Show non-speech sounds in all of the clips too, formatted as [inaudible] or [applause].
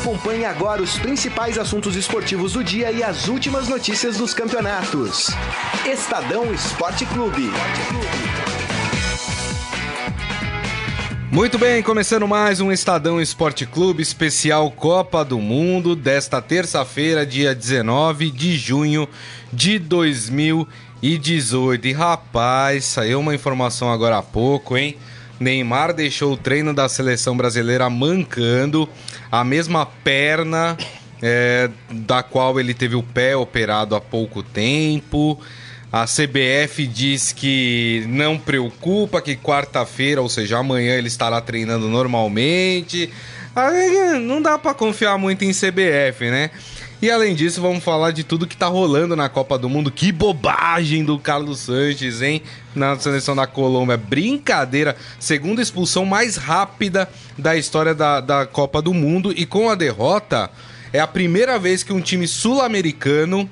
Acompanhe agora os principais assuntos esportivos do dia e as últimas notícias dos campeonatos. Estadão Esporte Clube. Muito bem, começando mais um Estadão Esporte Clube especial Copa do Mundo desta terça-feira, dia 19 de junho de 2018. E rapaz, saiu uma informação agora há pouco, hein? Neymar deixou o treino da seleção brasileira mancando, a mesma perna é, da qual ele teve o pé operado há pouco tempo. A CBF diz que não preocupa, que quarta-feira, ou seja, amanhã ele estará treinando normalmente. Não dá para confiar muito em CBF, né? E além disso, vamos falar de tudo que tá rolando na Copa do Mundo. Que bobagem do Carlos Sanches, hein? Na seleção da Colômbia. Brincadeira. Segunda expulsão mais rápida da história da, da Copa do Mundo. E com a derrota, é a primeira vez que um time sul-americano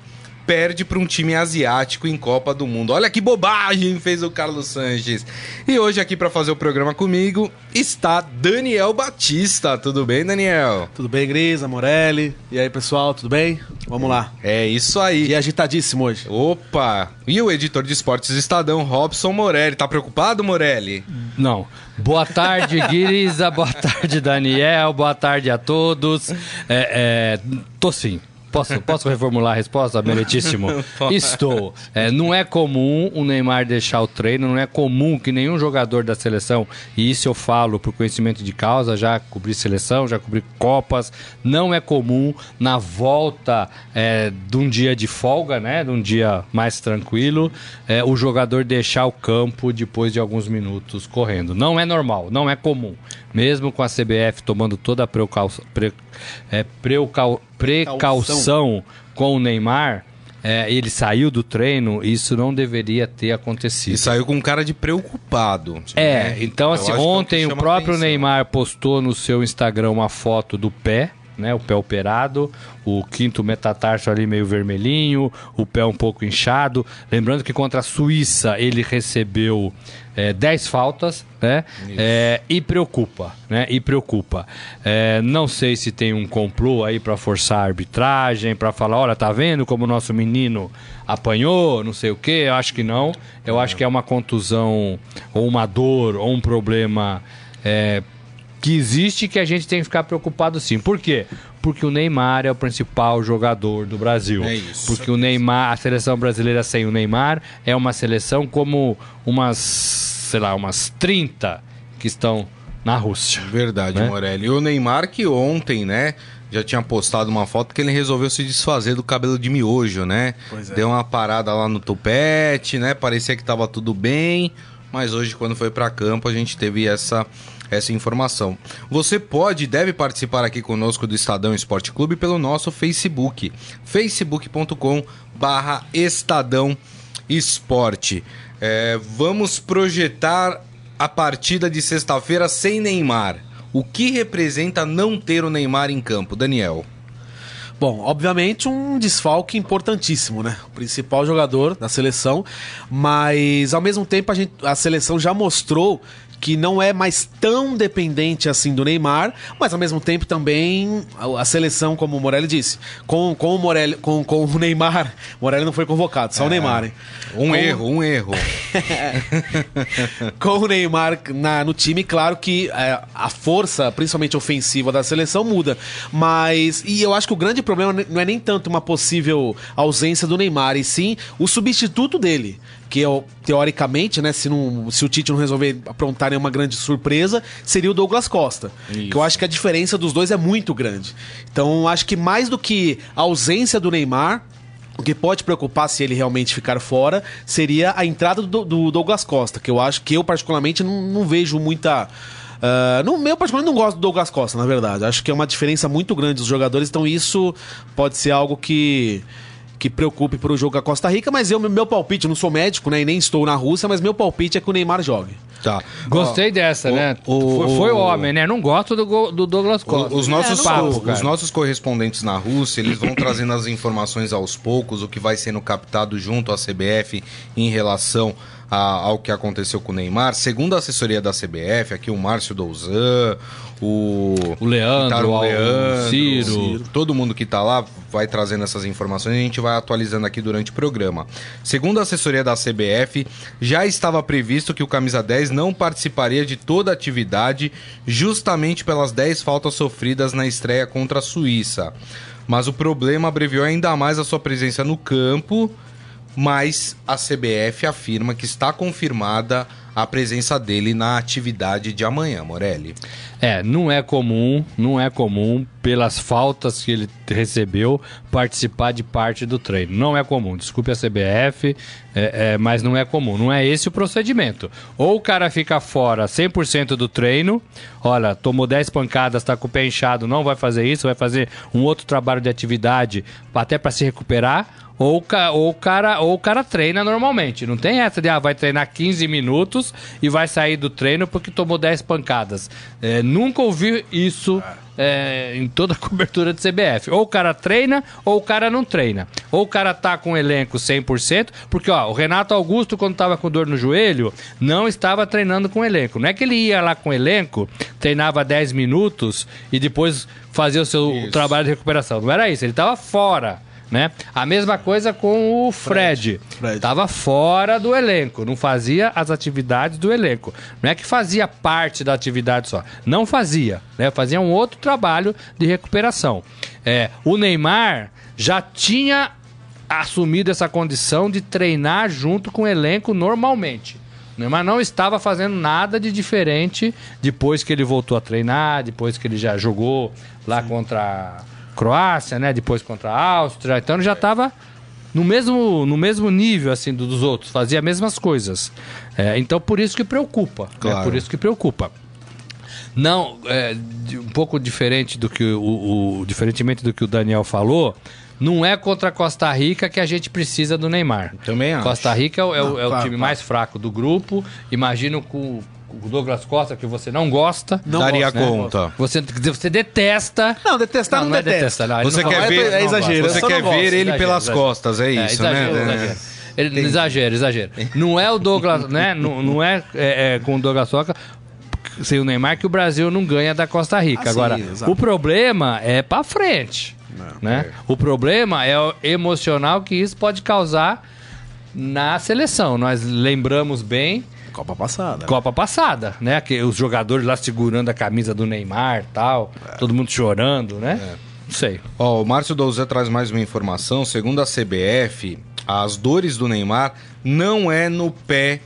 perde para um time asiático em Copa do Mundo. Olha que bobagem fez o Carlos Sanches. E hoje aqui para fazer o programa comigo está Daniel Batista. Tudo bem, Daniel? Tudo bem, Grisa, Morelli? E aí, pessoal, tudo bem? Vamos lá. É isso aí. E agitadíssimo hoje. Opa! E o editor de esportes Estadão, Robson Morelli. Tá preocupado, Morelli? Não. Boa tarde, [laughs] Grisa. Boa tarde, Daniel. Boa tarde a todos. É, é, tô sim. Posso, posso reformular a resposta, meritíssimo? [laughs] Estou. É, não é comum o Neymar deixar o treino, não é comum que nenhum jogador da seleção, e isso eu falo por conhecimento de causa, já cobri seleção, já cobri Copas, não é comum na volta é, de um dia de folga, né, de um dia mais tranquilo, é, o jogador deixar o campo depois de alguns minutos correndo. Não é normal, não é comum. Mesmo com a CBF tomando toda a precaução, pre, é, precau, precaução com o Neymar, é, ele saiu do treino, isso não deveria ter acontecido. E saiu com um cara de preocupado. É, então assim, ontem o próprio atenção. Neymar postou no seu Instagram uma foto do pé, né, o pé operado, o quinto metatarso ali meio vermelhinho, o pé um pouco inchado. Lembrando que contra a Suíça ele recebeu é, 10 faltas, né? É, e preocupa, né? E preocupa. É, não sei se tem um complô aí para forçar a arbitragem, para falar, olha, tá vendo como o nosso menino apanhou, não sei o quê. Eu acho que não. Eu acho que é uma contusão ou uma dor ou um problema é, que existe que a gente tem que ficar preocupado sim. Por quê? Porque o Neymar é o principal jogador do Brasil. É isso. Porque o Neymar, a seleção brasileira sem o Neymar é uma seleção como umas, sei lá, umas 30 que estão na Rússia. Verdade, né? Morelli. E o Neymar que ontem, né, já tinha postado uma foto que ele resolveu se desfazer do cabelo de miojo, né? É. Deu uma parada lá no tupete, né? Parecia que tava tudo bem, mas hoje quando foi para campo a gente teve essa essa informação. Você pode e deve participar aqui conosco do Estadão Esporte Clube pelo nosso Facebook, facebook.com barra Estadão Esporte. É, vamos projetar a partida de sexta-feira sem Neymar. O que representa não ter o Neymar em campo, Daniel? Bom, obviamente um desfalque importantíssimo, né? O principal jogador da seleção, mas ao mesmo tempo a, gente, a seleção já mostrou que não é mais tão dependente assim do Neymar, mas ao mesmo tempo também a, a seleção, como o Morelli disse, com, com, o, Morelli, com, com o Neymar, Morelli não foi convocado, só é, o Neymar, hein? Um com, erro, um erro. [laughs] com o Neymar na, no time, claro que é, a força, principalmente ofensiva da seleção, muda, mas e eu acho que o grande problema não é nem tanto uma possível ausência do Neymar, e sim o substituto dele que eu, teoricamente, né, se, não, se o Tite não resolver aprontar nenhuma grande surpresa, seria o Douglas Costa. Isso. Que eu acho que a diferença dos dois é muito grande. Então, acho que mais do que a ausência do Neymar, o que pode preocupar se ele realmente ficar fora seria a entrada do, do Douglas Costa, que eu acho que eu, particularmente, não, não vejo muita. Uh, no meu, particularmente, não gosto do Douglas Costa, na verdade. Acho que é uma diferença muito grande dos jogadores, então isso pode ser algo que que preocupe para o jogo com a Costa Rica, mas eu, meu palpite, eu não sou médico, né, e nem estou na Rússia, mas meu palpite é que o Neymar jogue. Tá. Gostei dessa, o, né? O, foi, foi, o homem, né? Não gosto do, do Douglas Costa. Os nossos, é, papo, os nossos correspondentes na Rússia, eles vão trazendo as informações aos poucos, o que vai sendo captado junto à CBF em relação a, ao que aconteceu com o Neymar, segundo a assessoria da CBF, aqui o Márcio Douzan, o, o Leandro, o Leandro Ciro. Ciro. todo mundo que está lá vai trazendo essas informações e a gente vai atualizando aqui durante o programa. Segundo a assessoria da CBF, já estava previsto que o camisa 10 não participaria de toda a atividade justamente pelas 10 faltas sofridas na estreia contra a Suíça. Mas o problema abreviou ainda mais a sua presença no campo mas a CBF afirma que está confirmada a presença dele na atividade de amanhã, Morelli. É, não é comum, não é comum, pelas faltas que ele recebeu, participar de parte do treino. Não é comum, desculpe a CBF, é, é, mas não é comum. Não é esse o procedimento. Ou o cara fica fora 100% do treino, olha, tomou 10 pancadas, está com o pé inchado, não vai fazer isso, vai fazer um outro trabalho de atividade até para se recuperar ou, ou, o cara, ou o cara treina normalmente. Não tem essa de, ah, vai treinar 15 minutos e vai sair do treino porque tomou 10 pancadas. É, nunca ouvi isso é, em toda a [laughs] cobertura de CBF. Ou o cara treina ou o cara não treina. Ou o cara tá com o elenco 100%, porque ó, o Renato Augusto, quando tava com dor no joelho, não estava treinando com o elenco. Não é que ele ia lá com o elenco, treinava 10 minutos e depois fazia o seu isso. trabalho de recuperação. Não era isso, ele estava fora né? A mesma coisa com o Fred. Fred. Tava fora do elenco, não fazia as atividades do elenco. Não é que fazia parte da atividade só, não fazia, né? Fazia um outro trabalho de recuperação. É, o Neymar já tinha assumido essa condição de treinar junto com o elenco normalmente. Neymar não estava fazendo nada de diferente depois que ele voltou a treinar, depois que ele já jogou lá Sim. contra Croácia, né? Depois contra a Áustria. Então ele já estava no mesmo, no mesmo nível assim dos outros, fazia as mesmas coisas. É, então por isso que preocupa. Né? Claro. Por isso que preocupa. Não, é, um pouco diferente do que o, o, diferentemente do que o Daniel falou, não é contra Costa Rica que a gente precisa do Neymar. Também acho. Costa Rica é, o, é não, é o time mais fraco do grupo. Imagino com o Douglas Costa, que você não gosta. Não daria gosta, conta. Né? Você, você detesta. Não, detestar não, não, não é detesta. Não, você não quer ver, é, exagero. Você quer ver ele pelas exagero. costas, é isso, é, exagero, né? Exagero. Ele, exagero, exagero. Não é o Douglas, né? [laughs] Não, não é, é, é com o Douglas Costa sem o Neymar que o Brasil não ganha da Costa Rica. Ah, Agora, sim, o problema é para frente. Não, né? É. O problema é o emocional que isso pode causar na seleção. Nós lembramos bem Copa passada. Copa passada, né? Que os jogadores lá segurando a camisa do Neymar tal, é. todo mundo chorando, né? É. Não sei. Ó, o Márcio Douzé traz mais uma informação. Segundo a CBF, as dores do Neymar não é no pé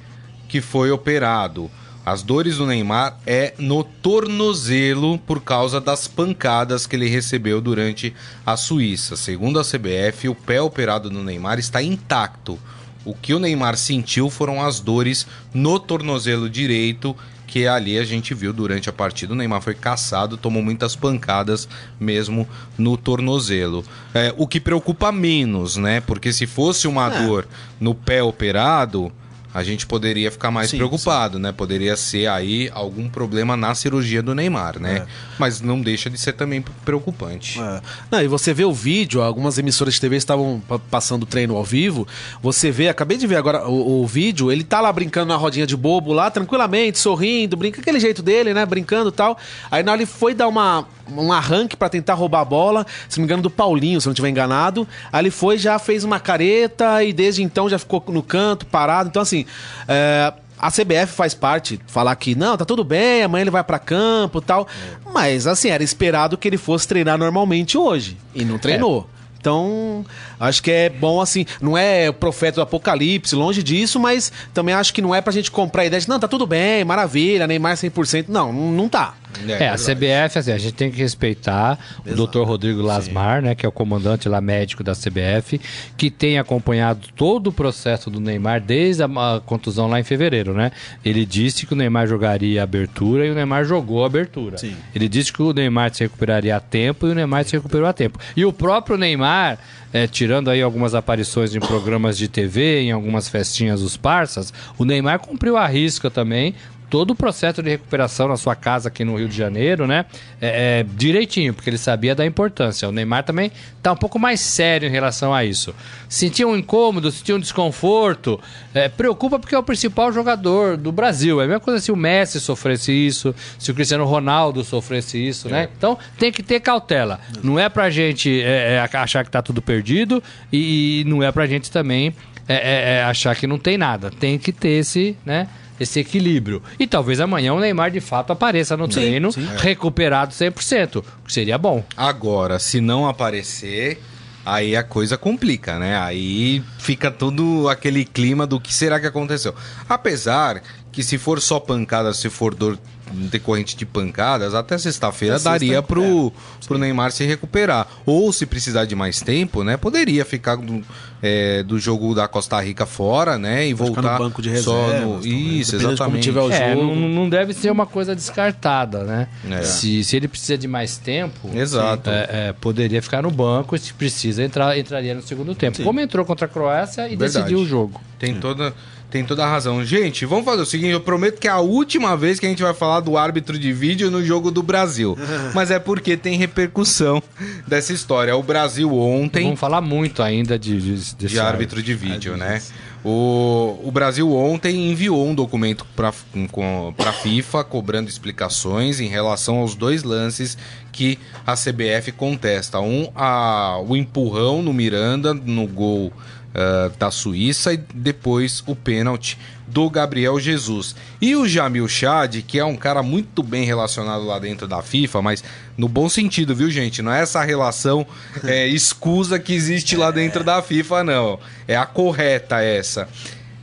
que foi operado. As dores do Neymar é no tornozelo por causa das pancadas que ele recebeu durante a Suíça. Segundo a CBF, o pé operado do Neymar está intacto. O que o Neymar sentiu foram as dores no tornozelo direito, que ali a gente viu durante a partida. O Neymar foi caçado, tomou muitas pancadas mesmo no tornozelo. É, o que preocupa menos, né? Porque se fosse uma é. dor no pé operado, a gente poderia ficar mais sim, preocupado, sim. né? Poderia ser aí algum problema na cirurgia do Neymar, né? É. Mas não deixa de ser também preocupante. É. Não, e você vê o vídeo, algumas emissoras de TV estavam passando treino ao vivo. Você vê, acabei de ver agora o, o, vídeo, ele tá lá brincando na rodinha de bobo lá, tranquilamente, sorrindo, brinca aquele jeito dele, né? Brincando e tal. Aí na hora ele foi dar uma, um arranque para tentar roubar a bola, se não me engano, do Paulinho, se não estiver enganado. Aí ele foi, já fez uma careta e desde então já ficou no canto, parado. Então, assim, é, a CBF faz parte, falar que não, tá tudo bem, amanhã ele vai para campo tal. É. Mas, assim, era esperado que ele fosse treinar normalmente hoje. E não treinou. É. Então, acho que é bom assim, não é profeta do apocalipse, longe disso, mas também acho que não é pra gente comprar a ideia de, não, tá tudo bem, maravilha, Neymar 100%. Não, não tá. É, é a CBF, assim, a gente tem que respeitar Exato. o Dr. Rodrigo Lasmar, Sim. né, que é o comandante lá médico da CBF, que tem acompanhado todo o processo do Neymar desde a, a contusão lá em fevereiro, né? Ele disse que o Neymar jogaria a abertura e o Neymar jogou a abertura. Sim. Ele disse que o Neymar se recuperaria a tempo e o Neymar se recuperou a tempo. E o próprio Neymar é, tirando aí algumas aparições em programas de TV, em algumas festinhas dos parças, o Neymar cumpriu a risca também todo o processo de recuperação na sua casa aqui no Rio de Janeiro, né? É, é, direitinho, porque ele sabia da importância. O Neymar também tá um pouco mais sério em relação a isso. Sentia um incômodo, sentia um desconforto. É, preocupa porque é o principal jogador do Brasil. É a mesma coisa se o Messi sofresse isso, se o Cristiano Ronaldo sofresse isso, né? Então tem que ter cautela. Não é pra gente é, é, achar que tá tudo perdido e, e não é pra gente também é, é, achar que não tem nada. Tem que ter esse, né? Esse equilíbrio. E talvez amanhã o Neymar de fato apareça no sim, treino sim. recuperado 100%, que seria bom. Agora, se não aparecer, aí a coisa complica, né? Aí fica todo aquele clima do que será que aconteceu. Apesar que se for só pancada, se for dor decorrente de pancadas, até sexta-feira daria pro, é, pro Neymar se recuperar. Ou se precisar de mais tempo, né? Poderia ficar do, é, do jogo da Costa Rica fora, né? E voltar no banco de reserva. Só no... Isso, exatamente. Tiver o é, jogo. Não, não, deve ser uma coisa descartada, né? É. Se, se ele precisa de mais tempo, Exato. É, é, poderia ficar no banco e se precisa entrar, entraria no segundo tempo. Sim. Como entrou contra a Croácia e Verdade. decidiu o jogo. Tem toda tem toda a razão. Gente, vamos fazer o seguinte: eu prometo que é a última vez que a gente vai falar do árbitro de vídeo no jogo do Brasil. [laughs] Mas é porque tem repercussão dessa história. O Brasil ontem. Vamos falar muito ainda de, de, de árbitro de vídeo, né? O, o Brasil ontem enviou um documento para a FIFA cobrando explicações em relação aos dois lances que a CBF contesta. Um, a, o empurrão no Miranda no gol uh, da Suíça e depois o pênalti do Gabriel Jesus. E o Jamil Chad, que é um cara muito bem relacionado lá dentro da FIFA, mas no bom sentido, viu, gente? Não é essa relação é, [laughs] escusa que existe lá dentro da FIFA, não. É a correta essa.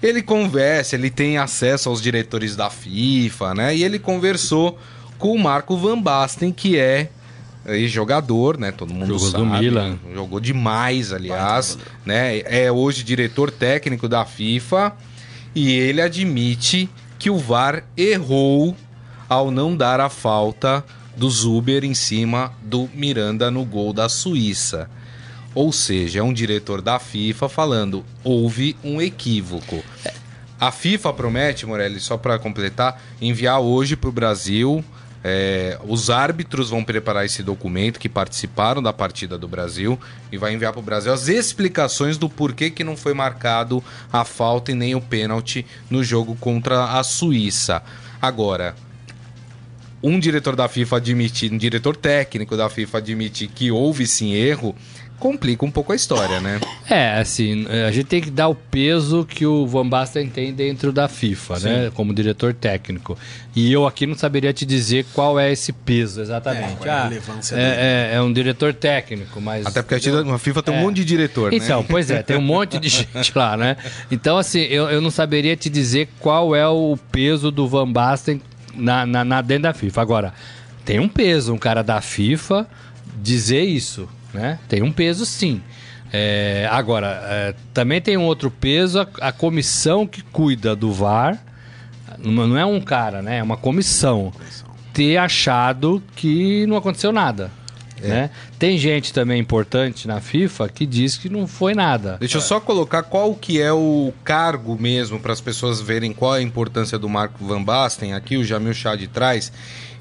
Ele conversa, ele tem acesso aos diretores da FIFA, né? E ele conversou com o Marco Van Basten, que é ex-jogador, né? Todo mundo jogou sabe. Do Milan. Jogou demais, aliás, né? É hoje diretor técnico da FIFA e ele admite que o VAR errou ao não dar a falta do Zuber em cima do Miranda no gol da Suíça. Ou seja, é um diretor da FIFA falando: houve um equívoco. A FIFA promete, Morelli, só para completar, enviar hoje para o Brasil é, os árbitros vão preparar esse documento que participaram da partida do Brasil e vai enviar para o Brasil as explicações do porquê que não foi marcado a falta e nem o pênalti no jogo contra a Suíça. Agora, um diretor da FIFA admitir, um diretor técnico da FIFA admitir que houve sim erro, complica um pouco a história, né? É, assim, a gente tem que dar o peso que o Van Basten tem dentro da FIFA, né? Sim. né? Como diretor técnico. E eu aqui não saberia te dizer qual é esse peso exatamente. É, é, a relevância é, é, é, um diretor técnico, mas. Até porque a FIFA tem um é. monte de diretor, então, né? Então, pois é, tem um monte de [laughs] gente lá, né? Então, assim, eu, eu não saberia te dizer qual é o peso do Van Basten na, na, na dentro da FIFA. Agora, tem um peso, um cara da FIFA dizer isso né? Tem um peso sim. É, agora, é, também tem um outro peso, a, a, comissão que cuida do VAR, não é um cara, né? É uma comissão. Ter achado que não aconteceu nada. É. Né? Tem gente também importante na FIFA que diz que não foi nada. Deixa eu só colocar qual que é o cargo mesmo para as pessoas verem qual é a importância do Marco Van Basten. Aqui o Jamil Chad traz.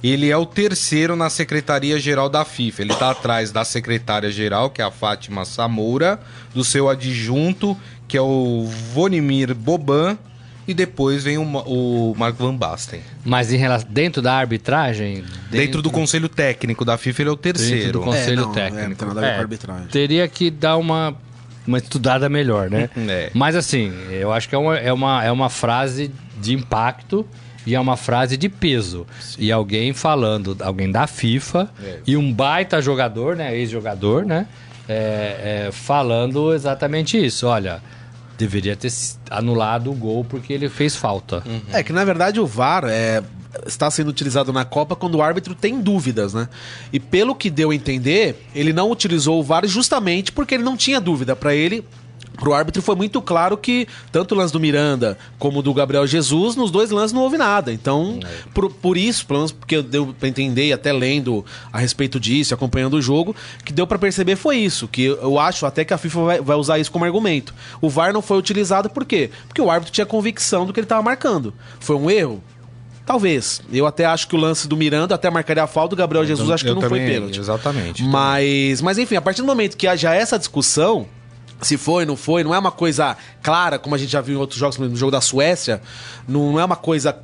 Ele é o terceiro na Secretaria-Geral da FIFA. Ele está atrás da secretária-geral, que é a Fátima Samoura, do seu adjunto, que é o Vonimir Boban, e depois vem o, o Marco Van Basten. Mas em relação, dentro da arbitragem? Dentro... dentro, do conselho técnico da FIFA, ele é o terceiro. Dentro do conselho é, não, técnico. É, é, arbitragem. Teria que dar uma, uma estudada melhor, né? [laughs] é. Mas assim, eu acho que é uma, é, uma, é uma frase de impacto e é uma frase de peso. Sim. E alguém falando, alguém da FIFA é. e um baita jogador, né? Ex-jogador, né? É, é, falando exatamente isso. Olha, deveria ter anulado o gol porque ele fez falta. Uhum. É que na verdade o VAR é, está sendo utilizado na Copa quando o árbitro tem dúvidas, né? E pelo que deu a entender, ele não utilizou o VAR justamente porque ele não tinha dúvida. Para ele, Pro árbitro foi muito claro que tanto o lance do Miranda como do Gabriel Jesus, nos dois lances não houve nada. Então, é. por, por isso, pelo menos porque deu pra entender, até lendo a respeito disso, acompanhando o jogo, que deu para perceber foi isso. Que eu acho até que a FIFA vai, vai, usar isso como argumento. O VAR não foi utilizado por quê? Porque o árbitro tinha convicção do que ele estava marcando. Foi um erro? Talvez. Eu até acho que o lance do Miranda até marcaria a falta, do Gabriel Jesus acho que Eu não foi também- pênalti. Exatamente. Mas, mas enfim, a partir do momento que haja essa discussão, se foi, não foi, não é uma coisa clara, como a gente já viu em outros jogos, no jogo da Suécia, não é uma coisa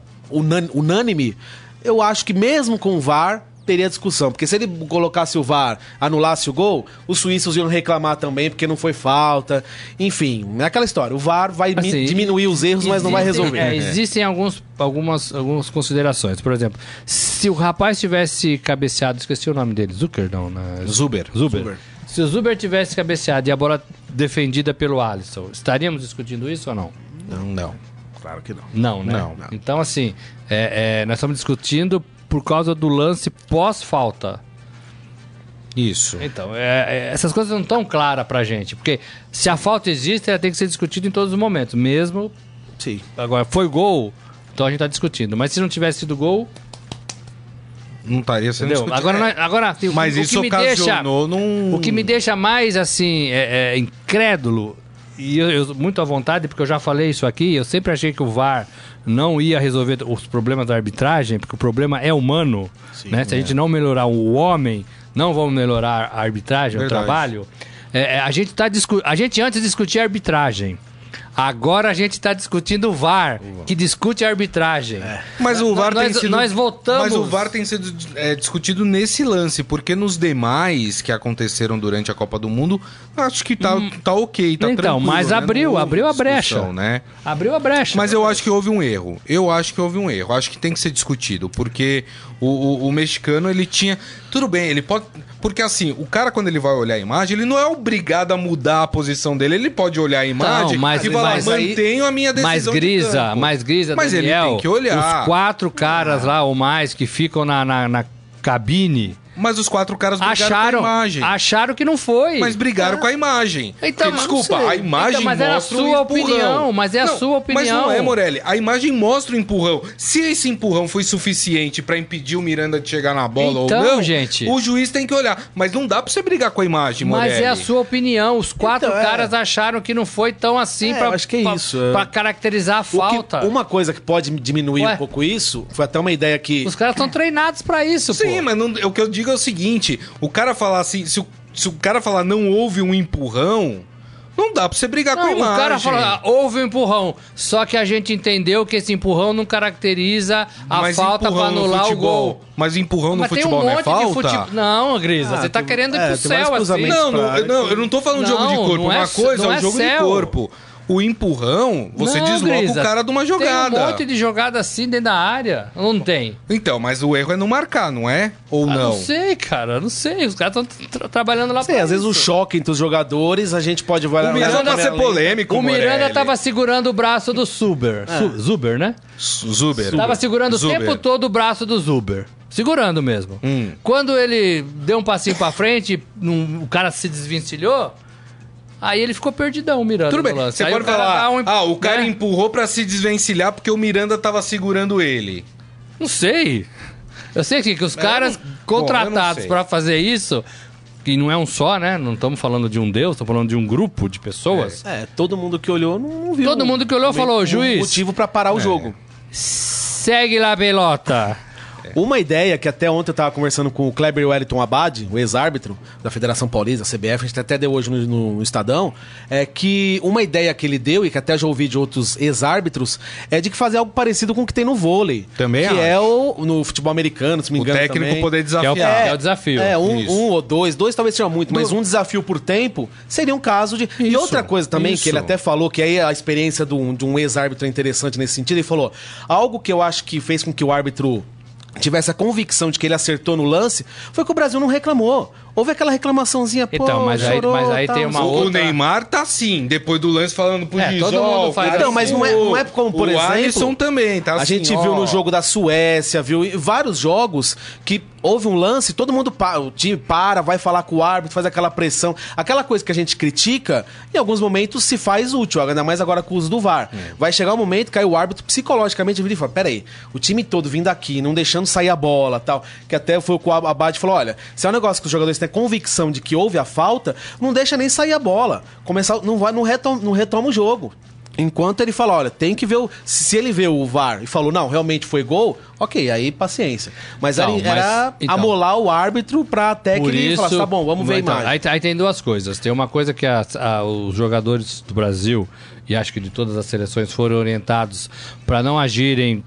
unânime, eu acho que mesmo com o VAR teria discussão, porque se ele colocasse o VAR, anulasse o gol, os suíços iam reclamar também porque não foi falta. Enfim, é aquela história, o VAR vai Assim, diminuir os erros, mas não vai resolver. é, existem alguns, algumas, algumas considerações. Por exemplo, se o rapaz tivesse cabeceado, esqueci o nome dele, Zucker, não, né? Zuber. Zuber. Zuber. Se o Zuber tivesse cabeceado e a bola defendida pelo Alisson, estaríamos discutindo isso ou não? Não, não. Claro que não. Não, né? Não. Então, assim, é, é, nós estamos discutindo por causa do lance pós-falta. Isso. Então, é, é, essas coisas não estão claras pra gente. Porque se a falta existe, ela tem que ser discutida em todos os momentos. Mesmo. Sim. Agora, foi gol, então a gente tá discutindo. Mas se não tivesse sido gol, Não estaria sendo entendeu? discutido. Agora, É, agora assim, o Mas o isso que me deixa. ocasionou num... O que me deixa mais assim, é, é, incrédulo, e eu, eu- muito à vontade, porque eu já falei isso aqui, eu sempre achei que o VAR não ia resolver os problemas da arbitragem, porque o problema é humano. né? Se a gente não melhorar o homem, não vamos melhorar a arbitragem, Verdade. o trabalho. É, é, a, gente tá discu a gente antes discutia arbitragem. Agora a gente está discutindo o VAR, que discute a arbitragem. Mas o VAR nós, tem sido... nós voltamos. Mas o VAR tem sido é, discutido nesse lance, porque nos demais que aconteceram durante a Copa do Mundo, acho que tá, tá ok, tá Então, tranquilo. mas né? abriu, abriu a brecha. né? Abriu a brecha. Mas eu acho que houve um erro. Eu acho que houve um erro. Acho que tem que ser discutido. Porque o, o- o mexicano, ele tinha. Tudo bem, ele pode. Porque assim, o cara, quando ele vai olhar a imagem, ele não é obrigado a mudar a posição dele. Ele pode olhar a imagem mas- e falar, mas aí- mantenho a minha decisão. mais de grisa, campo." mais grisa, Mas ele Daniel, tem que olhar. Os quatro caras lá ou mais que ficam na, na, na cabine Mas os quatro caras brigaram acharam, com a imagem. acharam que não foi. Mas brigaram com a imagem. Então, Porque, não desculpa, a imagem Então, mas é a mostra sua o empurrão. opinião, mas é a sua Mas não opinião. é, Morelli. A imagem mostra o empurrão. Se esse empurrão foi suficiente pra impedir o Miranda de chegar na bola Então, ou não, gente. o juiz tem que olhar. Mas não dá pra você brigar com a imagem, Morelli. Mas é a sua opinião. Os quatro Então, é. caras acharam que não foi tão assim É, acho que é pra- isso, é. pra caracterizar a O que- falta. uma coisa que pode diminuir Ué? um pouco isso, foi até uma ideia que. Os caras estão treinados pra isso, Sim, pô. mas não- o que eu digo é o seguinte: o cara falar assim, se o, se o cara falar não houve um empurrão, não dá pra você brigar com a Não, o imagem. cara falou, ah, houve um empurrão. Só que a gente entendeu que esse empurrão não caracteriza a Mas falta pra no anular o gol. Mas empurrão no Mas tem um futebol não é monte de falta? futebol. Não, Grisa, Ah, você tá tem- querendo ir é, pro céu assim. Não, não, não, eu não tô falando de jogo de Não, corpo. não é Uma céu- coisa é não o é jogo de céu. corpo. O empurrão, você Não, desloca Grisa, o cara de uma jogada. Tem um monte de jogada assim dentro da área. Não tem? Então, mas o erro é não marcar, não é? Ou Ah, não? não sei, cara. Não sei. Os caras estão trabalhando lá Sei, às vezes o isso. choque entre os jogadores, a gente pode vai O Miranda vai ser polêmico, O Miranda Morelli. tava segurando o braço do Zuber. Su- Zuber, né? Zuber. Tava segurando Zuber. o tempo todo o braço do Zuber. Segurando mesmo. Hum. Quando ele deu um passinho pra frente, num- o cara se desvencilhou, aí ele ficou perdidão, o Miranda. Tudo bem, você Aí pode falar, um- ah, o cara né? empurrou pra se desvencilhar porque o Miranda tava segurando ele. Não sei. Eu sei que, que os É, caras não- contratados pra fazer isso, que não é um só, né? Não estamos falando de um Deus, estamos falando de um grupo de pessoas. É, todo mundo que olhou não viu. Todo mundo que olhou falou, um juiz. motivo pra parar o jogo. Segue lá, pelota. Uma ideia que até ontem eu tava conversando com o Kleber Wellington Abad, o ex-árbitro da Federação Paulista, da CBF, a gente até deu hoje no, no Estadão, é que uma ideia que ele deu, e que até já ouvi de outros ex-árbitros, é de que fazer algo parecido com o que tem no vôlei. Também Que acho. é o, no futebol americano, se me O engano técnico também. poder Que é o, desafiar. é o desafio. É, um, Isso. um ou dois, dois talvez seja muito, mas um desafio por tempo seria um caso de. e Isso, outra coisa também, isso. que ele até falou, que aí a experiência de um, de um ex-árbitro é interessante nesse sentido, ele falou: algo que eu acho que fez com que o árbitro tivesse a convicção de que ele acertou no lance, foi que o Brasil não reclamou. Houve aquela reclamaçãozinha, pô, Então, mas aí- chorou, mas aí tal, tem não uma sei o quê. O outra- Neymar tá assim, depois do lance falando pro É, todo mundo faz Então, mas não é, não é como, por o exemplo... Alisson também, tá A assim, gente ó. viu no jogo da Suécia, viu em vários jogos que houve um lance, todo mundo para, o time para, vai falar com o árbitro, faz aquela pressão. Aquela coisa que a gente critica, em alguns momentos se faz útil, ainda mais agora com o uso do VAR. É. Vai chegar um momento que aí o árbitro psicologicamente vira e fala, peraí, o time todo vindo aqui, não deixando sair a bola tal, que até foi o que o Abad falou, olha, se é um negócio que os jogadores têm convicção de que houve a falta, não deixa nem sair a bola. Começar, não vai, não retoma, não retoma o jogo. Enquanto ele fala, olha, tem que ver o. Se ele vê o VAR e falou, não, realmente foi gol, ok, aí paciência. Mas Não, era, então. amolar o árbitro pra até que ele isso, falasse, tá bom, vamos ver então, imagem. Aí, aí tem duas coisas. Tem uma coisa que a- a- os jogadores do Brasil, e acho que de todas as seleções, foram orientados para não agirem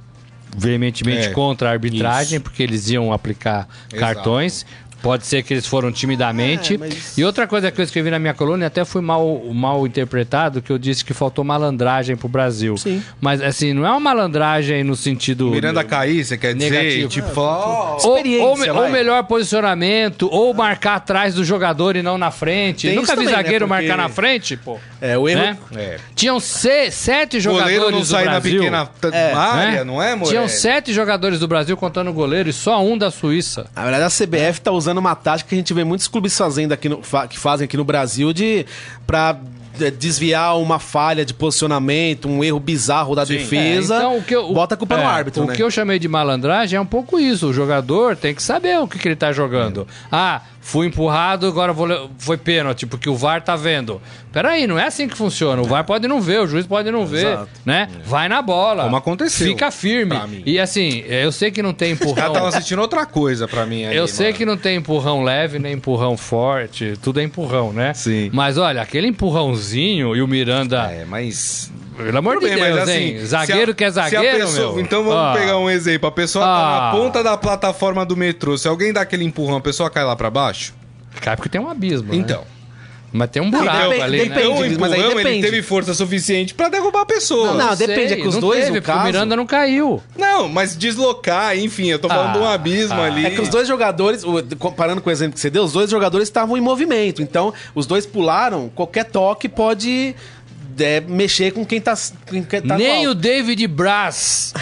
veementemente É, contra a arbitragem, porque eles iam aplicar Exato. cartões. Pode ser que eles foram timidamente. É, mas- E outra coisa que eu escrevi na minha coluna, e até fui mal, mal interpretado, que eu disse que faltou malandragem pro Brasil. Sim. Mas assim, não é uma malandragem no sentido. Miranda cair, você quer dizer? Negativo. Tipo, falar, ó, Ou, Experiência, ou, me- ou melhor posicionamento, ou marcar atrás do jogador e não na frente. Tem Nunca vi também, né? zagueiro Porque- marcar na frente, pô. É, o erro. Né? É. Tinham se- sete O jogadores goleiro não do sai na Brasil. pequena É. área, né? não é, Morelli? Tinham sete jogadores do Brasil contando o goleiro e só um da Suíça. Na verdade, a CBF tá usando uma tática que a gente vê muitos clubes fazendo aqui no, que fazem aqui no Brasil de pra é, desviar uma falha de posicionamento, um erro bizarro da defesa. É, então, o que eu- bota a culpa no é, árbitro, O né? que eu chamei de malandragem é um pouco isso. O jogador tem que saber o que, que ele tá jogando. Ah, fui empurrado, agora vou foi pênalti, porque o VAR tá vendo. Peraí, não é assim que funciona. O VAR pode não ver, o juiz pode não ver, Exato. né? Vai na bola. Como aconteceu, Fica firme. E assim, eu sei que não tem empurrão. estavam assistindo outra coisa pra mim ali, Eu sei mano. que não tem empurrão leve, nem empurrão forte, tudo é empurrão, né? Sim. Mas olha, aquele empurrãozinho e o Miranda, É, mas... pelo amor Tudo de bem, Deus, mas assim, hein? Zagueiro a- que é zagueiro, pessoa- meu. Então vamos Ah. pegar um exemplo. A pessoa tá Ah. na ponta da plataforma do metrô. Se alguém dá aquele empurrão, a pessoa cai lá pra baixo? Cai porque tem um abismo, né? Então. Mas tem um buraco depende- ali, depende. né? Então o mas aí empurrão, ele depende. teve força suficiente pra derrubar a pessoa. Não, Sei, depende, é que os não dois, teve, porque o caso- Miranda não caiu. Não, mas deslocar, enfim, eu tô falando Ah, de um abismo ah. ali. É que os dois jogadores, comparando com o exemplo que você deu, os dois jogadores estavam em movimento. Então, os dois pularam, qualquer toque pode é, mexer com quem tá, com quem tá no Nem o. David Braz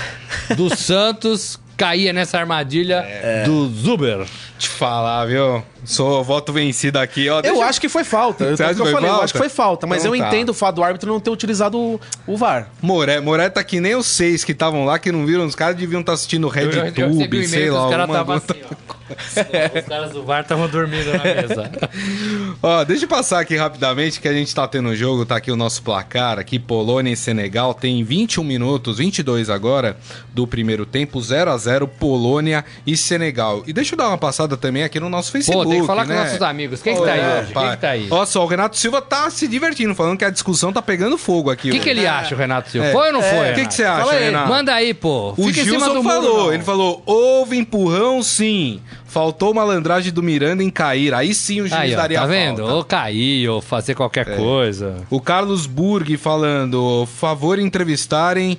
do [laughs] Santos caía nessa armadilha É. do Zuber. Te falar, viu? Sou voto vencido aqui, ó. Eu Deixa- acho que foi falta. Eu, é que eu que foi falei, eu acho que foi falta, mas Então eu tá. entendo o fato do árbitro não ter utilizado o, o VAR. Moré, Moré tá que nem os seis que estavam lá, que não viram. Os caras deviam estar assistindo Eu- eu recebi um RedTube, sei lá. os caras estavam assim, ó. Os caras do VAR estavam dormindo na mesa. [laughs] Ó, deixa eu passar aqui rapidamente que a gente tá tendo jogo, tá aqui o nosso placar, aqui Polônia e Senegal, tem 21 minutos, 22 agora do primeiro tempo, 0 a 0 Polônia e Senegal. E deixa eu dar uma passada também aqui no nosso Facebook, Pô, tem que falar né? com nossos amigos. Quem que tá aí hoje? Quem que tá aí? Olha só, o Renato Silva tá se divertindo, falando que a discussão tá pegando fogo aqui. O que, que ele acha, o Renato Silva? É. Foi ou não foi? O que, Renato? que você acha. Renato? Manda aí, pô. O Fica cima Gilson muro, falou, ele falou, houve empurrão sim, faltou malandragem do Miranda em cair, aí sim o juiz Aí, ó, daria tá vendo? falta. É. Ou cair, ou fazer qualquer coisa. O Carlos Burg falando, favor entrevistarem...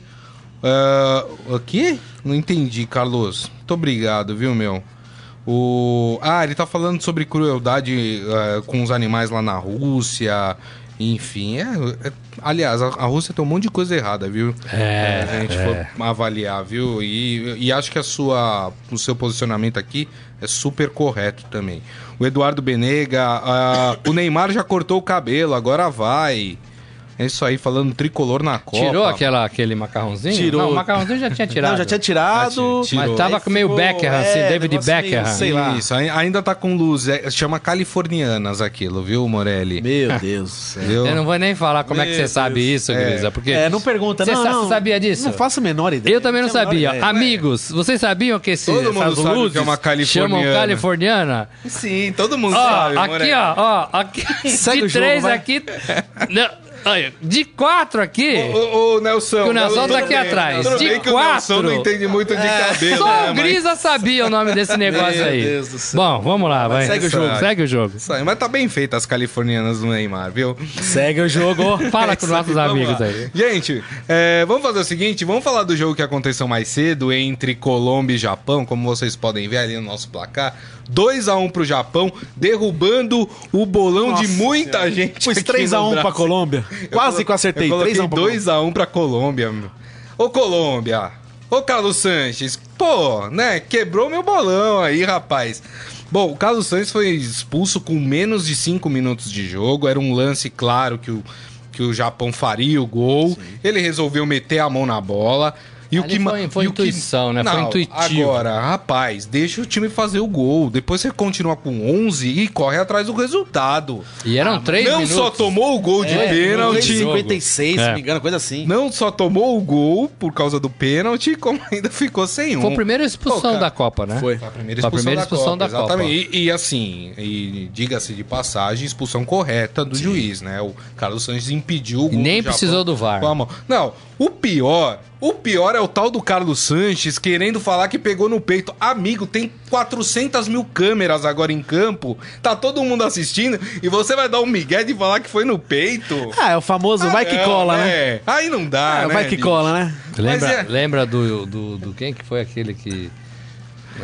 ah, o quê? Não entendi, Carlos. Muito obrigado, viu, meu? O... Ah, ele tá falando sobre crueldade ah, com os animais lá na Rússia... Enfim, é, é- aliás, a, a Rússia tem um monte de coisa errada, viu? É, a gente é. for avaliar, viu? E, e acho que a sua, o seu posicionamento aqui é super correto também. O Eduardo Benega, ah, o Neymar já cortou o cabelo, agora vai. É isso aí, falando tricolor na Copa. Tirou aquela, aquele macarrãozinho? Tirou. Não, o macarrãozinho já tinha tirado. Não, já tinha tirado. Já Mas tava com meio Beckham, assim, é, David negócio meio, Beckham. sei lá. Isso, ai- ainda tá com luz. É, chama Californianas aquilo, viu, Morelli? Meu [laughs] Deus do céu. Viu? Eu não vou nem falar como é que Meu você Deus. sabe isso, É. Grisa, porque... É, não pergunta, Você não, sa- não. sabia disso? Não faço a menor ideia. Eu também não menor sabia. ideia. Amigos, vocês sabiam que esse, Todo mundo sabe que luzes é uma californiana. chamam californiana? Sim, todo mundo Ó, sabe, aqui, Morelli. ó, ó, aqui, de jogo, três aqui... Não, olha, de quatro aqui... Ô, ô, Nelson. Que o Nelson tá aqui bem, atrás. Tudo De bem que o quatro. Nelson não entende muito de cabelo, Só né, o mas- Grisa sabia o nome desse [laughs] negócio Meu aí. Deus do céu. Bom, vamos lá, vai. segue o jogo. Segue o jogo. Aí, mas tá bem feita as californianas do Neymar, viu? Segue o jogo. [laughs] Fala É com aí, nossos amigos lá. aí. Gente, é, vamos fazer o seguinte: vamos falar do jogo que aconteceu mais cedo entre Colômbia e Japão, como vocês podem ver ali no nosso placar. 2 a 1 pro Japão, derrubando o bolão de muita gente. Pus aqui 3x1 no pra Brasil. Colômbia. Quase que eu acertei. Eu coloquei 3x1 pra Colômbia. 2x1 pra Colômbia. meu. Ô Colômbia, ô Carlos Sanches, pô, né? Quebrou meu bolão aí, rapaz. Bom, o Carlos Sanches foi expulso com menos de 5 minutos de jogo. Era um lance claro que o, que o Japão faria o gol. Ele resolveu meter a mão na bola. E o Ali que ma- foi- foi e o que- intuição, né? Foi Não, intuitivo. Agora, rapaz, deixa o time fazer o gol. Depois você continua com 11 e corre atrás do resultado. E eram três não minutos. só tomou o gol de É, pênalti. 56, se É. não me engano, coisa assim. Não só tomou o gol por causa do pênalti, como [laughs] ainda ficou sem um. Foi a primeira expulsão Pô, da Copa, né? Foi. Foi a primeira Foi a expulsão, primeira da, expulsão Copa, da Copa. exatamente. E, e assim, e diga-se de passagem, expulsão correta do juiz, né? O Carlos Sanches impediu o E gol nem do Japão precisou do VAR. Não, o pior, o pior é o tal do Carlos Sanches querendo falar que pegou no peito. Amigo, tem 400 mil câmeras agora em campo, tá todo mundo assistindo e você vai dar um migué de falar que foi no peito? Ah, é o famoso vai que não, cola, né? É, aí não dá, É, né? vai que bicho? cola, né? Lembra, é- lembra do, do, do quem que foi aquele que.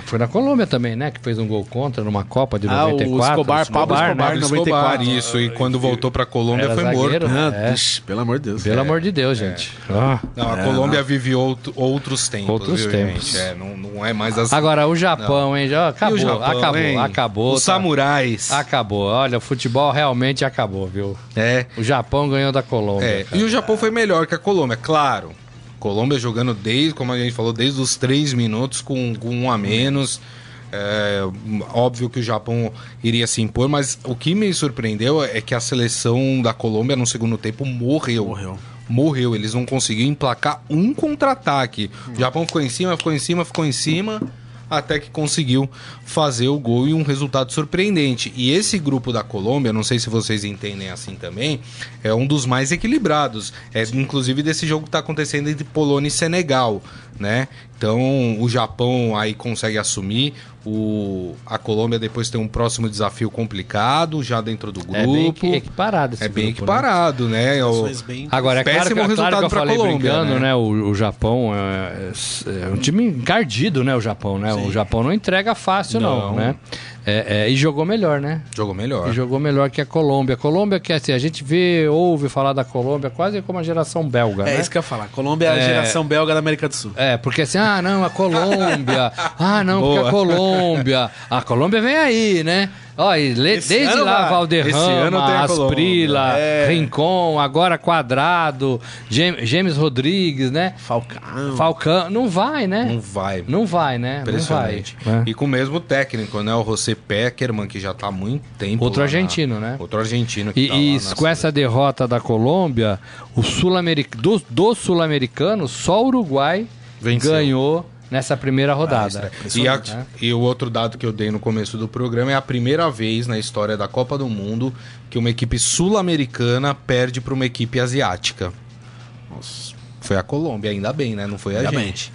Foi na Colômbia também, né? Que fez um gol contra numa Copa de Ah, o 94. Escobar, Pablo Escobar, né? Pablo 94. isso, e quando voltou pra Colômbia Era foi zagueiro, morto. né? Ah, É. vixe, pelo amor de Deus. Pelo amor de Deus, gente. Ah. Não, a É, Colômbia vive outro- outros tempos. Outros viu, tempos. gente? É, não, não é mais assim. Agora, o Japão, hein? Já acabou, Japão, acabou, hein? acabou. Os tá- samurais. Acabou. Olha, o futebol realmente acabou, viu? É. O Japão ganhou da Colômbia. É, e o Japão foi melhor que a Colômbia, claro. Colômbia jogando desde, como a gente falou, desde os três minutos com, com um a menos. É, óbvio que o Japão iria se impor, mas o que me surpreendeu é que a seleção da Colômbia no segundo tempo morreu. Morreu. Morreu. Eles não conseguiram emplacar um contra-ataque. O Japão ficou em cima, ficou em cima, ficou em cima, até que conseguiu fazer o gol e um resultado surpreendente. E esse grupo da Colômbia, não sei se vocês entendem assim também, é um dos mais equilibrados. É inclusive desse jogo que está acontecendo entre Polônia e Senegal, né? Então o Japão aí consegue assumir. O, a Colômbia depois tem um próximo desafio complicado já dentro do grupo. É bem equi- equiparado esse É bem grupo, né? equiparado, né? O- Situações bem- Agora, é claro, Péssimo que, é claro resultado eu pra falei Colômbia, brincando, né? né? O, o Japão é, é um time encardido, né? O Japão, né? O Japão não entrega fácil, não, Não. né? É, é, e jogou melhor, né? Jogou melhor. E jogou melhor que a Colômbia. A Colômbia, que assim, a gente vê, ouve falar da Colômbia quase como a geração belga, É né? isso que eu ia falar. Colômbia é a É. geração belga da América do Sul. É, porque assim, ah, não, a Colômbia. [laughs] ah, não, porque Boa. a Colômbia. A Colômbia vem aí, né? Ó, e le- Esse desde ano lá, Valderrama. Asprila, É. Rincon, agora Quadrado, Gem- James Rodrigues, né? Falcão. Falcão. Não vai, né? Não vai. Não vai, né? Não vai. Impressionante. É. E com o mesmo técnico, né? O José Peckerman, que já tá há muito tempo. Outro lá na- argentino, né? Outro argentino que E, tá e com essa derrota da Colômbia, o do, do sul-americano, só o Uruguai Venceu. ganhou nessa primeira rodada. E, a- né? e o outro dado que eu dei no começo do programa é a primeira vez na história da Copa do Mundo que uma equipe sul-americana perde para uma equipe asiática. Foi a Colômbia, ainda bem, né? Não foi a Ainda bem. gente.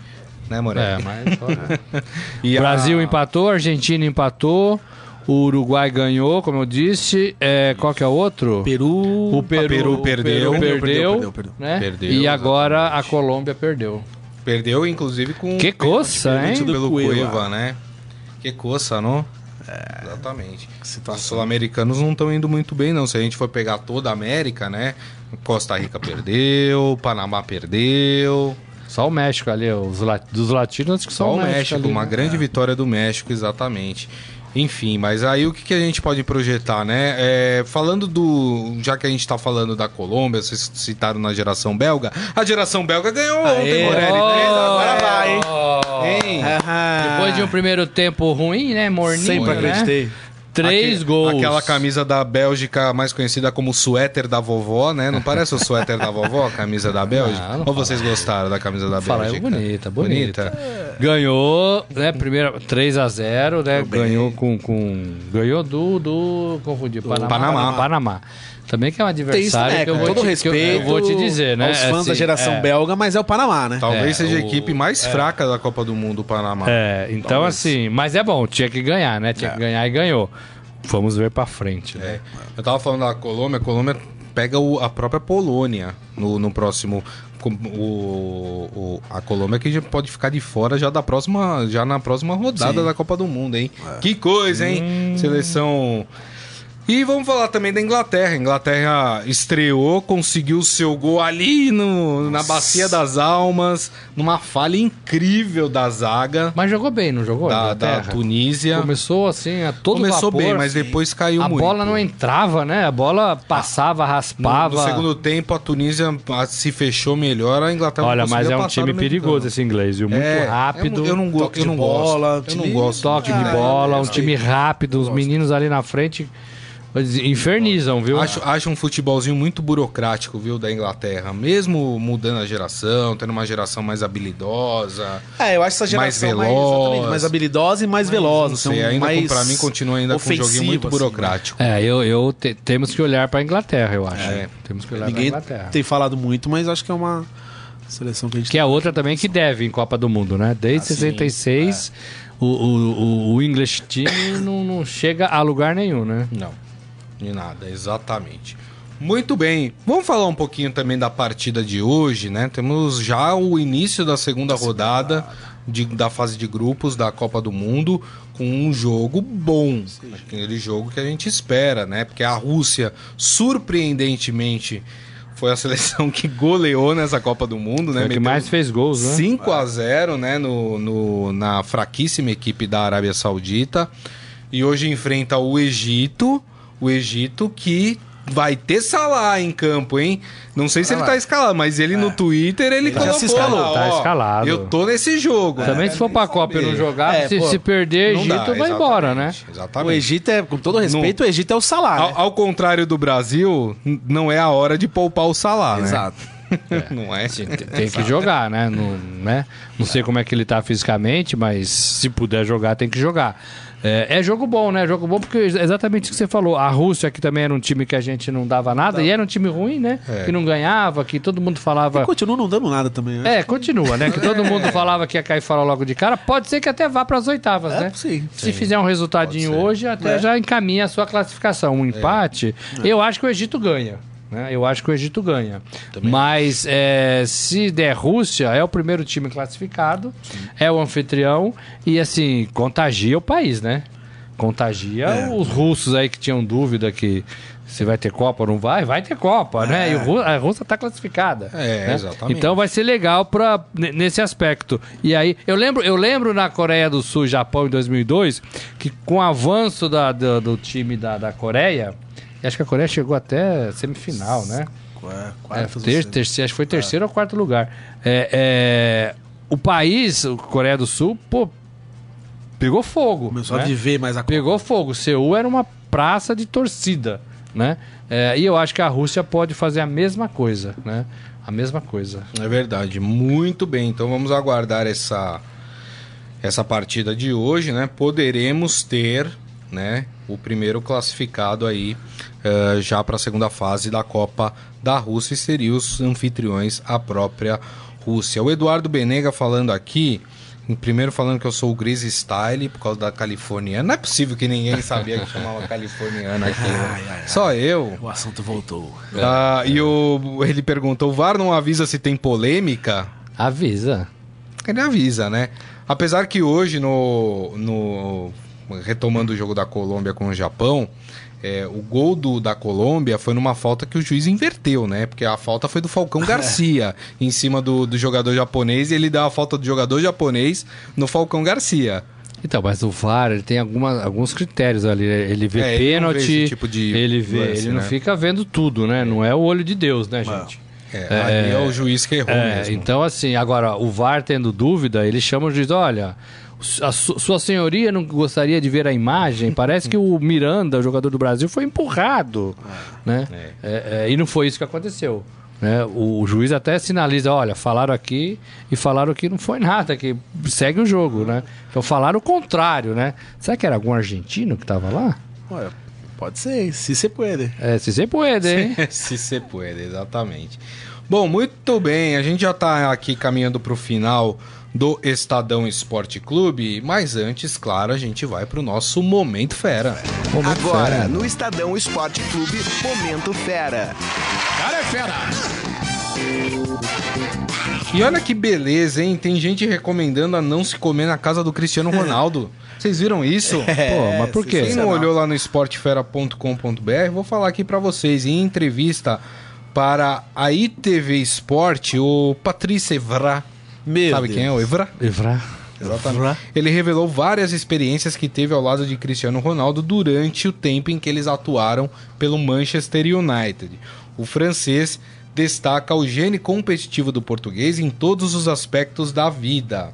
Né, Moreira? É, mas [laughs] E a- Brasil empatou, Argentina empatou, o Uruguai ganhou, como eu disse. É, qual que é o outro? Peru. O Peru, Peru o perdeu. Peru perdeu, Perdeu, perdeu, perdeu. né? Perdeu, e agora a Colômbia perdeu. Perdeu, inclusive, com. Que coça, hein? Pelo Cueva. Cueva, né? Que coça, não? Exatamente. Os sul-americanos não estão indo muito bem, não. Se a gente for pegar toda a América, né? Costa Rica perdeu, Panamá perdeu. Só o México ali, os la- dos latinos, acho que Só o México, ali, uma né? grande vitória do México, exatamente. Enfim, mas aí o que, que a gente pode projetar, né? É, falando do. Já que a gente tá falando da Colômbia, vocês citaram na geração belga, a geração belga ganhou ontem, Morelli. Oh, agora vai, hein? Hein? Depois de um primeiro tempo ruim, né? Morninho, Sempre né? Três Aque- gols. Aquela camisa da Bélgica mais conhecida como suéter da vovó, né? Não parece o suéter da vovó, a camisa da [laughs] Bélgica? Não, não Ou vocês gostaram da camisa da Fala, é Bélgica? bonita, bonita. Ganhou, né? Primeiro 3 a 0 né? Ganhou com, com. Ganhou do. do confundi. Panamá. Panamá. Panamá. Também que é um Tem isso, adversário né, que eu com vou, todo te, respeito que eu, eu vou te dizer, né? aos fãs da Assim, geração é, belga, mas é o Panamá, né? Talvez É, seja a o- equipe mais fraca da Copa do Mundo, o Panamá. É, então assim, mas é bom, tinha que ganhar, né? Tinha que ganhar e ganhou. Vamos ver pra frente, né? É. Eu tava falando da Colômbia, a Colômbia pega o- a própria Polônia no, no próximo. O, o- a Colômbia que já pode ficar de fora já da próxima, já na próxima rodada Sim. da Copa do Mundo, hein? Que coisa, hein? Seleção E vamos falar também da Inglaterra. A Inglaterra estreou, conseguiu o seu gol ali no, na Bacia das Almas, numa falha incrível da zaga. Mas jogou bem, não jogou? Da, da Tunísia. Começou assim, a todo Começou vapor, bem, mas depois caiu a muito. bola não entrava, né? A bola passava, raspava. No, no segundo tempo, a Tunísia se fechou melhor, a Inglaterra Olha, mas é um time perigoso esse inglês, viu? Muito é, rápido. Eu, não, eu não bola, gosto. Eu não gosto. Toque de bola, um time rápido, os meninos ali na frente infernizam, viu? Acho, acho um futebolzinho muito burocrático, viu, da Inglaterra. Mesmo mudando a geração, tendo uma geração mais habilidosa. É, eu acho essa geração mais, veloz, mais, mais habilidosa e mais veloz. Não sei, ainda mais pra mim continua ainda com um joguinho muito assim, burocrático. É, eu, eu te, temos que olhar pra Inglaterra, eu acho. É. Temos que olhar Ninguém pra Inglaterra. tem falado muito, mas acho que é uma seleção que a gente Que é outra também que deve em Copa do Mundo, né? Desde ah, 66, sim, é. o, o, o English Team não, não chega a lugar nenhum, né? Não. De nada, exatamente. Muito bem, vamos falar um pouquinho também da partida de hoje, né? Temos já o início da segunda rodada de, da fase de grupos da Copa do Mundo com um jogo bom, aquele jogo que a gente espera, né? Porque a Rússia, surpreendentemente, foi a seleção que goleou nessa Copa do Mundo, né? Foi que mais fez gols, né? 5 a 0 né? No, no, na fraquíssima equipe da Arábia Saudita. E hoje enfrenta o Egito o Egito que vai ter Salah em campo, hein? Não sei se ele tá escalado, mas ele é. no Twitter ele, ele colocou escalou, lá, tá escalado. Eu tô nesse jogo. Também se for pra Copa e não jogar, é, se, pô, se perder Egito dá, vai embora, né? Exatamente. O Egito é, com todo respeito, o Egito é o Salah. Ao, né? ao, contrário do Brasil, não é a hora de poupar o Salah, né? Exato. [laughs] É. Não é? Sim, tem que jogar, né? Não, né? não sei como é que ele tá fisicamente, mas se puder jogar, tem que jogar. É, é, jogo bom, né? Jogo bom porque exatamente o que você falou. A Rússia, que também era um time que a gente não dava nada, não. e era um time ruim, né? É. Que não ganhava, que todo mundo falava. E continua não dando nada também, né? É, continua, né? Que todo mundo falava que ia cair fora logo de cara. Pode ser que até vá para as oitavas, é, né? Sim. Se sim. fizer um resultadinho hoje, até é. já encaminha a sua classificação. Um empate, é. eu acho que o Egito ganha. Né? Eu acho que o Egito ganha. Também Mas é, se der Rússia, é o primeiro time classificado, Sim. é o anfitrião e assim, contagia o país, né? Contagia é. os russos aí que tinham dúvida que se vai ter Copa ou não vai, vai ter Copa, é. né? E a Rússia está classificada. É, né? exatamente. Então vai ser legal pra, nesse aspecto. E aí, eu lembro, eu lembro na Coreia do Sul e Japão em 2002, que com o avanço da, do, do time da, da Coreia, Acho que a Coreia chegou até semifinal, né? Quarto, é, ter, terceiro, acho que foi terceiro é. ou quarto lugar. É, é, o país, a Coreia do Sul, pô, pegou fogo. Começou né? a viver mais a. Pegou fogo. Seul era uma praça de torcida, né? É, e eu acho que a Rússia pode fazer a mesma coisa, né? A mesma coisa. É verdade. Muito bem. Então vamos aguardar essa essa partida de hoje, né? Poderemos ter, né? O primeiro classificado aí uh, já para a segunda fase da Copa da Rússia e seria os anfitriões a própria Rússia. O Eduardo Benega falando aqui, primeiro falando que eu sou o Gris Style por causa da californiana. Não é possível que ninguém sabia que chamava californiana [laughs] aqui. Né? Ai, ai, Só eu. O assunto voltou. Uh, e o, ele perguntou: o VAR não avisa se tem polêmica? Avisa. Ele avisa, né? Apesar que hoje no, no retomando o jogo da Colômbia com o Japão, é, o gol do, da Colômbia foi numa falta que o juiz inverteu, né? Porque a falta foi do Falcão [laughs] Garcia em cima do, do jogador japonês e ele dá a falta do jogador japonês no Falcão Garcia. Então, mas o VAR ele tem alguma, alguns critérios ali. Ele vê é, pênalti, ele, tipo ele vê, lance, ele não né? fica vendo tudo, né? Não é o olho de Deus, né, gente? É, é, é o juiz que errou é, mesmo. Então, assim, agora, o VAR tendo dúvida, ele chama o juiz, olha, a su sua senhoria não gostaria de ver a imagem? Parece que o Miranda, o jogador do Brasil, foi empurrado. Né? É. É, é, e não foi isso que aconteceu. Né? O, o, juiz até sinaliza, olha, falaram aqui e falaram que não foi nada, que segue o jogo, né? Então falaram o contrário, né? Será que era algum argentino que estava lá? Olha, pode ser, se se puede. É, se se puede, hein? [laughs] se se puede, exatamente. Bom, muito bem, a gente já está aqui caminhando para o final do Estadão Esporte Clube. Mas antes, claro, a gente vai pro nosso Momento Fera. Momento Agora, fera. no Estadão Esporte Clube, Momento Fera. Cara é fera! E olha que beleza, hein? Tem gente recomendando a não se comer na casa do Cristiano [laughs] Ronaldo. Vocês viram isso? É, Pô, mas por quê? Quem não olhou lá no esportefera.com.br, vou falar aqui para vocês. Em entrevista para a ITV Sport, o Patrícia Evra. Meu sabe Deus. quem é o Evra? Evra. Exatamente. Ele revelou várias experiências que teve ao lado de Cristiano Ronaldo durante o tempo em que eles atuaram pelo Manchester United. O francês destaca o gene competitivo do português em todos os aspectos da vida.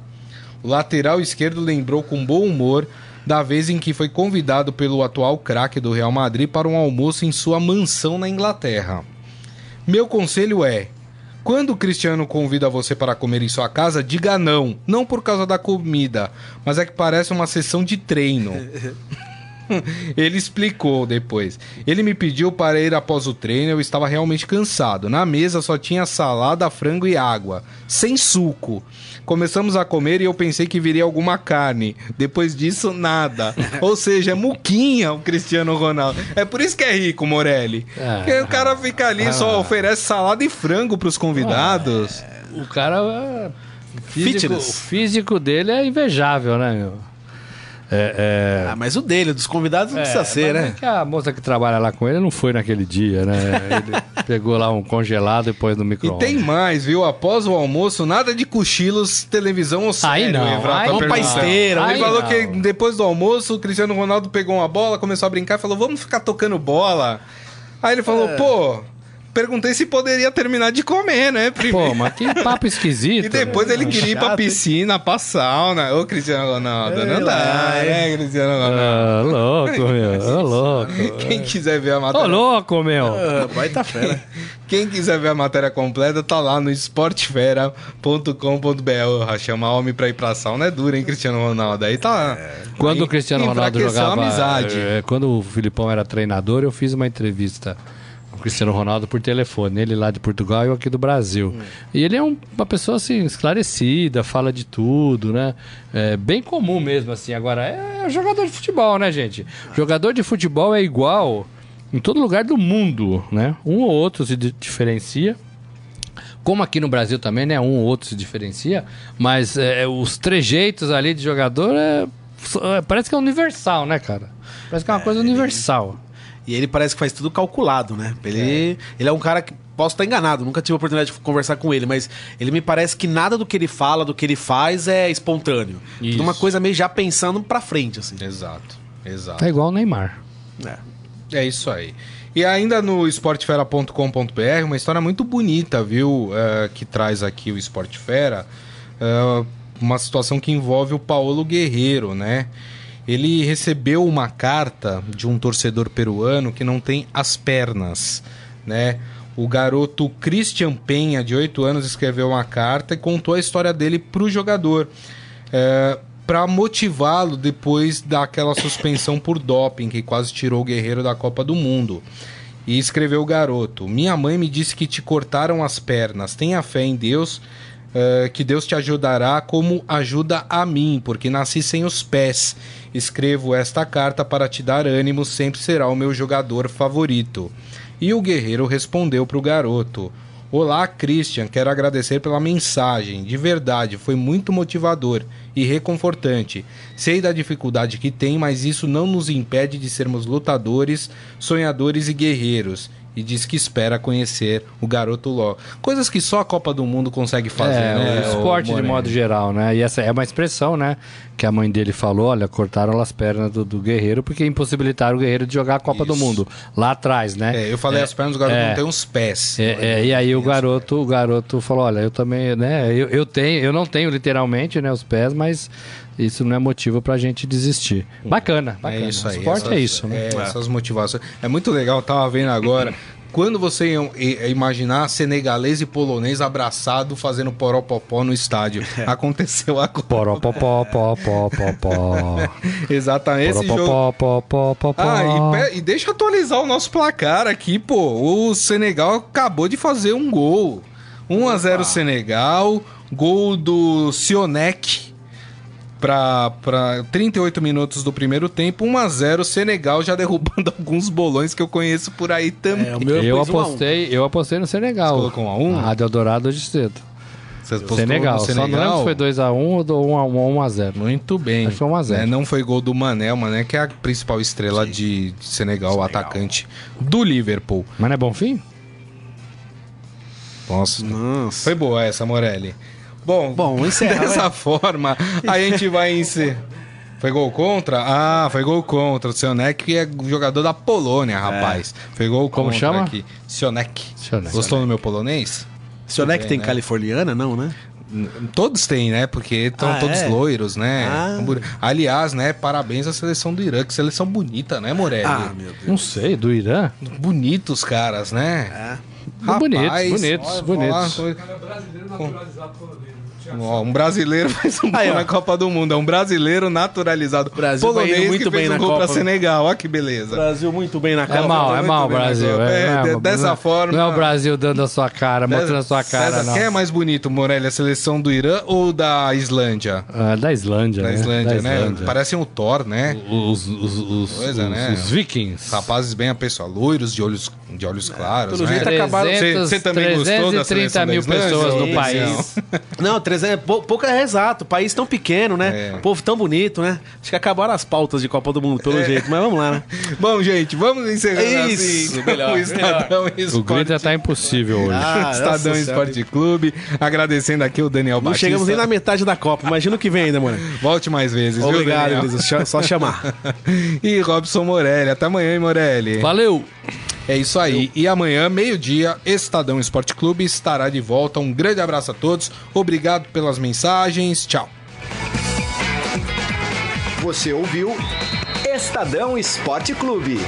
O lateral esquerdo lembrou com bom humor da vez em que foi convidado pelo atual craque do Real Madrid para um almoço em sua mansão na Inglaterra. Meu conselho é: quando o Cristiano convida você para comer em sua casa, diga não. Não por causa da comida, mas é que parece uma sessão de treino. [laughs] Ele explicou depois. Ele me pediu para ir após o treino, eu estava realmente cansado. Na mesa só tinha salada, frango e água, sem suco. Começamos a comer e eu pensei que viria alguma carne. Depois disso, nada. [laughs] Ou seja, é muquinha o Cristiano Ronaldo. É por isso que é rico, Morelli. É. Porque o cara fica ali, só ah. oferece salada e frango para os convidados. Ah, o cara. Físico, o físico dele é invejável, né, meu? É, é... Ah, mas o dele, dos convidados não é, precisa ser, né? É a moça que trabalha lá com ele não foi naquele dia, né? Ele [laughs] pegou lá um congelado e pôs no micro E tem mais, viu? Após o almoço, nada de cochilos, televisão ou série. Aí não, aí pra esteira. Ele falou não. que depois do almoço, o Cristiano Ronaldo pegou uma bola, começou a brincar e falou, vamos ficar tocando bola. Aí ele falou, é. pô, perguntei se poderia terminar de comer, né? Primeiro. Pô, mas que papo esquisito. [laughs] e depois né? ele queria ir pra piscina, pra sauna. Ô, Cristiano Ronaldo, é, não dá, né, Cristiano Ronaldo? Ah, louco, meu. [laughs] Ô, louco. Quem quiser ver a matéria... Ô, louco, meu. Ah, vai tá fera. [laughs] Quem quiser ver a matéria completa, tá lá no esportefera.com.br. Chamar homem pra ir pra sauna é duro, hein, Cristiano Ronaldo? Aí tá... É. Quando o Cristiano Ronaldo jogava... amizade. É, quando o Filipão era treinador, eu fiz uma entrevista Cristiano Ronaldo por telefone, ele lá de Portugal e eu aqui do Brasil. Hum. E ele é um, uma pessoa assim, esclarecida, fala de tudo, né? É bem comum mesmo, assim. Agora, é jogador de futebol, né, gente? Jogador de futebol é igual em todo lugar do mundo, né? Um ou outro se diferencia. Como aqui no Brasil também, né? Um ou outro se diferencia. Mas é, os trejeitos ali de jogador é, é, parece que é universal, né, cara? Parece que é uma coisa universal. E ele parece que faz tudo calculado, né? Ele é, ele é um cara que. Posso estar enganado, nunca tive a oportunidade de conversar com ele, mas ele me parece que nada do que ele fala, do que ele faz é espontâneo. Isso. Tudo uma coisa meio já pensando pra frente, assim. Exato, exato. É igual o Neymar. É. É isso aí. E ainda no esportefera.com.br, uma história muito bonita, viu? Uh, que traz aqui o Esportefera. Uh, uma situação que envolve o Paulo Guerreiro, né? Ele recebeu uma carta de um torcedor peruano que não tem as pernas, né? O garoto Christian Penha, de 8 anos, escreveu uma carta e contou a história dele para o jogador. É, para motivá-lo depois daquela suspensão por doping que quase tirou o guerreiro da Copa do Mundo. E escreveu o garoto: Minha mãe me disse que te cortaram as pernas. Tenha fé em Deus, uh, que Deus te ajudará como ajuda a mim, porque nasci sem os pés Escrevo esta carta para te dar ânimo, sempre será o meu jogador favorito. E o guerreiro respondeu para o garoto: Olá, Christian, quero agradecer pela mensagem. De verdade, foi muito motivador e reconfortante. Sei da dificuldade que tem, mas isso não nos impede de sermos lutadores, sonhadores e guerreiros e diz que espera conhecer o garoto logo. Coisas que só a Copa do Mundo consegue fazer, é, né? O esporte o de modo geral, né? E essa é uma expressão, né? Que a mãe dele falou, olha, cortaram as pernas do, do guerreiro porque impossibilitaram o guerreiro de jogar a Copa Isso. do Mundo lá atrás, né? É, eu falei é, as pernas, o garoto é, não tem uns pés. É, é e aí o garoto, o garoto falou, olha, eu também, né? Eu, eu tenho, eu não tenho literalmente, né, os pés, mas isso não é motivo pra gente desistir. Bacana, bacana. É isso aí. O esporte é essas, é isso, né? É, essas motivações. É muito legal, tava vendo agora. Quando você imaginar senegalês e polonês abraçado fazendo poropopó no estádio. É. [laughs] Aconteceu a Poropopó, pó, pó, pó, pó. [laughs] Exatamente. Esse jogo... pó, pó, pó, Ah, e, e deixa eu atualizar o nosso placar aqui, pô. O Senegal acabou de fazer um gol. 1 a 0 Senegal, gol do Sionek para 38 minutos do primeiro tempo, 1 a 0 Senegal já [laughs] derrubando alguns bolões que eu conheço por aí também. É, eu apostei, eu apostei no Senegal. Você colocou 1 a 1? Rádio Eldorado de cedo. Você Senegal. no Só não lembro se foi 2x1 ou 1x0. Muito bem. Acho que foi 1 a 0. É, não foi gol do Mané, o Mané que é a principal estrela de, de Senegal, o atacante do Liverpool. Mas não é bom fim? Nossa, Nossa. foi boa essa, Morelli. Bom, Bom, encerra, [laughs] dessa forma, a gente vai encerrar. Foi gol contra? Ah, foi gol contra. O Sionek é jogador da Polônia, rapaz. Foi gol Como contra chama? aqui. Sionek. Sionek. Gostou do meu polonês? Sionek tem né? californiana, não, né? Todos têm, né? Porque estão Ah, todos é? loiros, né? Ah. Aliás, né? Parabéns à seleção do Irã. Que seleção bonita, né, Morelli? Ah, meu Deus. Não sei, do Irã? Bonitos caras, né? É. Bonitos, bonitos, olha, bonitos. olha, Ó, um brasileiro [laughs] faz um Aí, gol ó. na Copa do Mundo. É um brasileiro naturalizado. Brasil vai indo polonês muito que bem fez um na gol Copa. pra Senegal. Olha que beleza. Brasil muito bem na É Copa. mal, é muito mal o bem na Brasil. Copa. É, É, não de- é- dessa não é- forma- Não é o Brasil dando a sua cara, mostrando a sua cara, César, não. quem é mais bonito, Morelli? A seleção do Irã ou da Islândia? Ah, da Islândia, Da né? Islândia, né? Islândia. Parecem o Thor, né? Os, os, os, Coisa, os- né? os vikings. Rapazes bem apessoados, loiros de olhos, de olhos claros, pelo né? jeito acabaram- Você- você também gostou da 330 seleção da mil Islândia, pessoas no país. Não, [laughs] 300, pou- pouco é exato. País tão pequeno, né? É. Povo tão bonito, né? Acho que acabaram as pautas de Copa do Mundo, pelo É. jeito. Mas vamos lá, né? [laughs] Bom, gente, vamos encerrando Isso, assim melhor, o Estadão O Esporte, grita tá impossível hoje. Ah, [laughs] Estadão Esporte. Clube. Agradecendo aqui o Daniel Não Batista. chegamos nem na metade da Copa. Imagina o que vem ainda, mano. Volte mais vezes, viu, Obrigado, Daniel? Só- Só chamar. e Robson Morelli. Até amanhã, hein, Morelli? Valeu! É isso aí. E amanhã, meio-dia, Estadão Esporte Clube estará de volta. Um grande abraço a todos. Obrigado pelas mensagens. Tchau. Você ouviu Estadão Esporte Clube.